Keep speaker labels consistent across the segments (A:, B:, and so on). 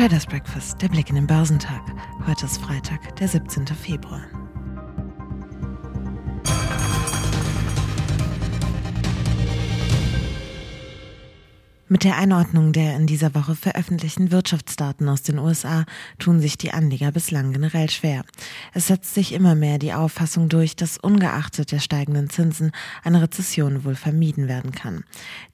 A: Traders Breakfast, der Blick in den Börsentag. Heute ist Freitag, der 17. Februar. Mit der Einordnung der in dieser Woche veröffentlichten Wirtschaftsdaten aus den USA tun sich die Anleger bislang generell schwer. Es setzt sich immer mehr die Auffassung durch, dass ungeachtet der steigenden Zinsen eine Rezession wohl vermieden werden kann.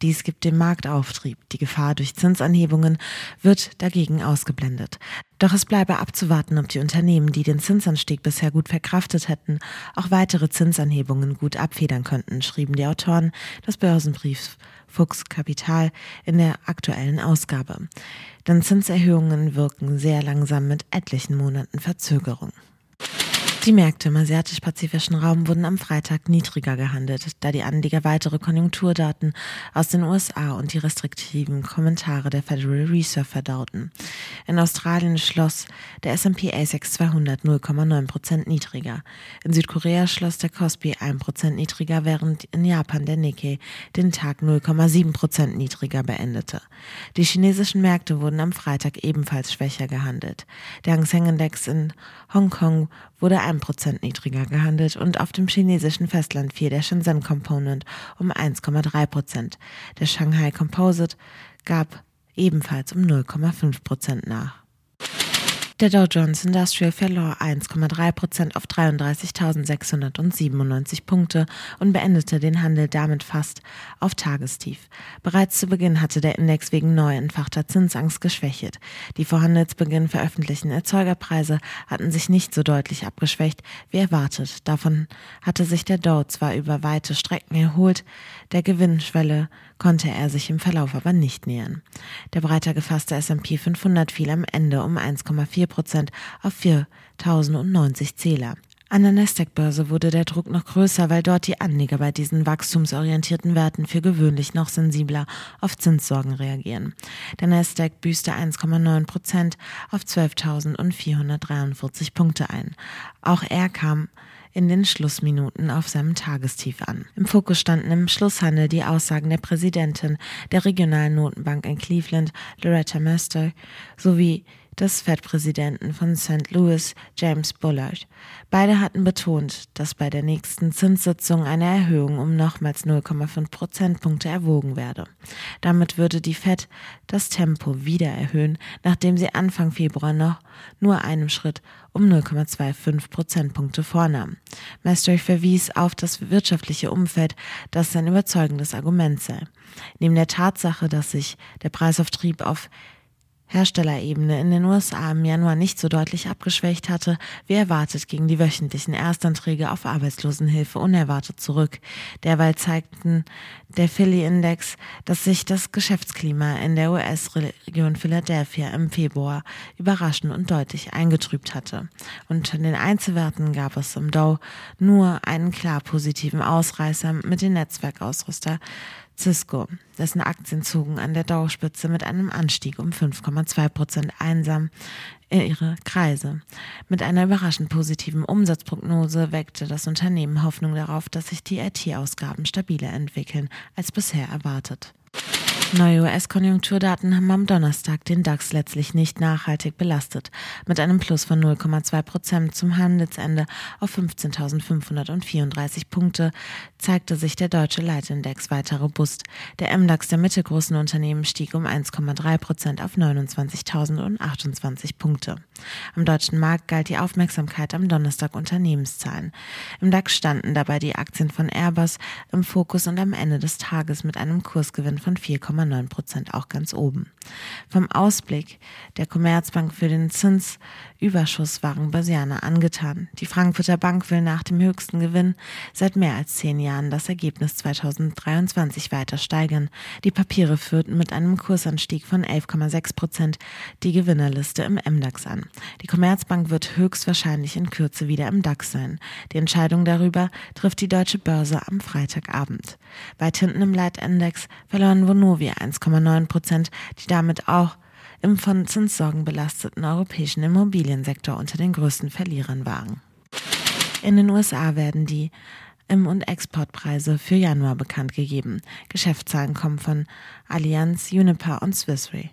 A: Dies gibt dem Markt Auftrieb. Die Gefahr durch Zinsanhebungen wird dagegen ausgeblendet. Doch es bleibe abzuwarten, ob die Unternehmen, die den Zinsanstieg bisher gut verkraftet hätten, auch weitere Zinsanhebungen gut abfedern könnten, schrieben die Autoren des Börsenbriefs Fuchs Kapital in der aktuellen Ausgabe. Denn Zinserhöhungen wirken sehr langsam mit etlichen Monaten Verzögerung. Die Märkte im asiatisch-pazifischen Raum wurden am Freitag niedriger gehandelt, da die Anleger weitere Konjunkturdaten aus den USA und die restriktiven Kommentare der Federal Reserve verdauten. In Australien schloss der S&P ASX 200 0,9 Prozent niedriger. In Südkorea schloss der Kospi 1 Prozent niedriger, während in Japan der Nikkei den Tag 0,7 Prozent niedriger beendete. Die chinesischen Märkte wurden am Freitag ebenfalls schwächer gehandelt. Der Hang Seng Index in Hongkong wurde 1% niedriger gehandelt und auf dem chinesischen Festland fiel der Shenzhen Component um 1,3%. Der Shanghai Composite gab ebenfalls um 0,5% nach. Der Dow Jones Industrial verlor 1,3 Prozent auf 33.697 Punkte und beendete den Handel damit fast auf Tagestief. Bereits zu Beginn hatte der Index wegen neu entfachter Zinsangst geschwächt. Die vor Handelsbeginn veröffentlichten Erzeugerpreise hatten sich nicht so deutlich abgeschwächt wie erwartet. Davon hatte sich der Dow zwar über weite Strecken erholt, der Gewinnschwelle konnte er sich im Verlauf aber nicht nähern. Der breiter gefasste S&P 500 fiel am Ende um 1,4 Prozent auf 4.090 Zähler. An der Nasdaq-Börse wurde der Druck noch größer, weil dort die Anleger bei diesen wachstumsorientierten Werten für gewöhnlich noch sensibler auf Zinssorgen reagieren. Der Nasdaq büßte 1,9 Prozent auf 12.443 Punkte ein. Auch er kam in den Schlussminuten auf seinem Tagestief an. Im Fokus standen im Schlusshandel die Aussagen der Präsidentin der regionalen Notenbank in Cleveland, Loretta Mester, sowie des Fed-Präsidenten von St. Louis, James Bullard. Beide hatten betont, dass bei der nächsten Zinssitzung eine Erhöhung um nochmals 0,5 Prozentpunkte erwogen werde. Damit würde die Fed das Tempo wieder erhöhen, nachdem sie Anfang Februar noch nur einen Schritt um 0,25 Prozentpunkte vornahm. Master verwies auf das wirtschaftliche Umfeld, das sein überzeugendes Argument sei. Neben der Tatsache, dass sich der Preisauftrieb auf Herstellerebene in den USA im Januar nicht so deutlich abgeschwächt hatte, wie erwartet gingen die wöchentlichen Erstanträge auf Arbeitslosenhilfe unerwartet zurück. Derweil zeigten der Philly-Index, dass sich das Geschäftsklima in der US-Region Philadelphia im Februar überraschend und deutlich eingetrübt hatte. Unter den Einzelwerten gab es im Dow nur einen klar positiven Ausreißer mit den Netzwerkausrüster Cisco, dessen Aktien zogen an der Dauerspitze mit einem Anstieg um 5,2 Prozent einsam in ihre Kreise. Mit einer überraschend positiven Umsatzprognose weckte das Unternehmen Hoffnung darauf, dass sich die IT-Ausgaben stabiler entwickeln als bisher erwartet. Neue US-Konjunkturdaten haben am Donnerstag den DAX letztlich nicht nachhaltig belastet. Mit einem Plus von 0,2 Prozent zum Handelsende auf 15.534 Punkte zeigte sich der deutsche Leitindex weiter robust. Der MDAX der mittelgroßen Unternehmen stieg um 1,3 Prozent auf 29.028 Punkte. Am deutschen Markt galt die Aufmerksamkeit am Donnerstag Unternehmenszahlen. Im DAX standen dabei die Aktien von Airbus im Fokus und am Ende des Tages mit einem Kursgewinn von 4,9 2,9 Prozent auch ganz oben. Vom Ausblick der Commerzbank für den Zinsüberschuss waren Börsianer angetan. Die Frankfurter Bank will nach dem höchsten Gewinn seit mehr als zehn Jahren das Ergebnis 2023 weiter steigern. Die Papiere führten mit einem Kursanstieg von 11,6 Prozent die Gewinnerliste im MDAX an. Die Commerzbank wird höchstwahrscheinlich in Kürze wieder im DAX sein. Die Entscheidung darüber trifft die deutsche Börse am Freitagabend. Weit hinten im Leitindex verloren Vonovia Vonovia 1,9 Prozent, die damit auch im von Zinssorgen belasteten europäischen Immobiliensektor unter den größten Verlierern waren. In den USA werden die Im- und Exportpreise für Januar bekannt gegeben. Geschäftszahlen kommen von Allianz, Uniper und Swissray.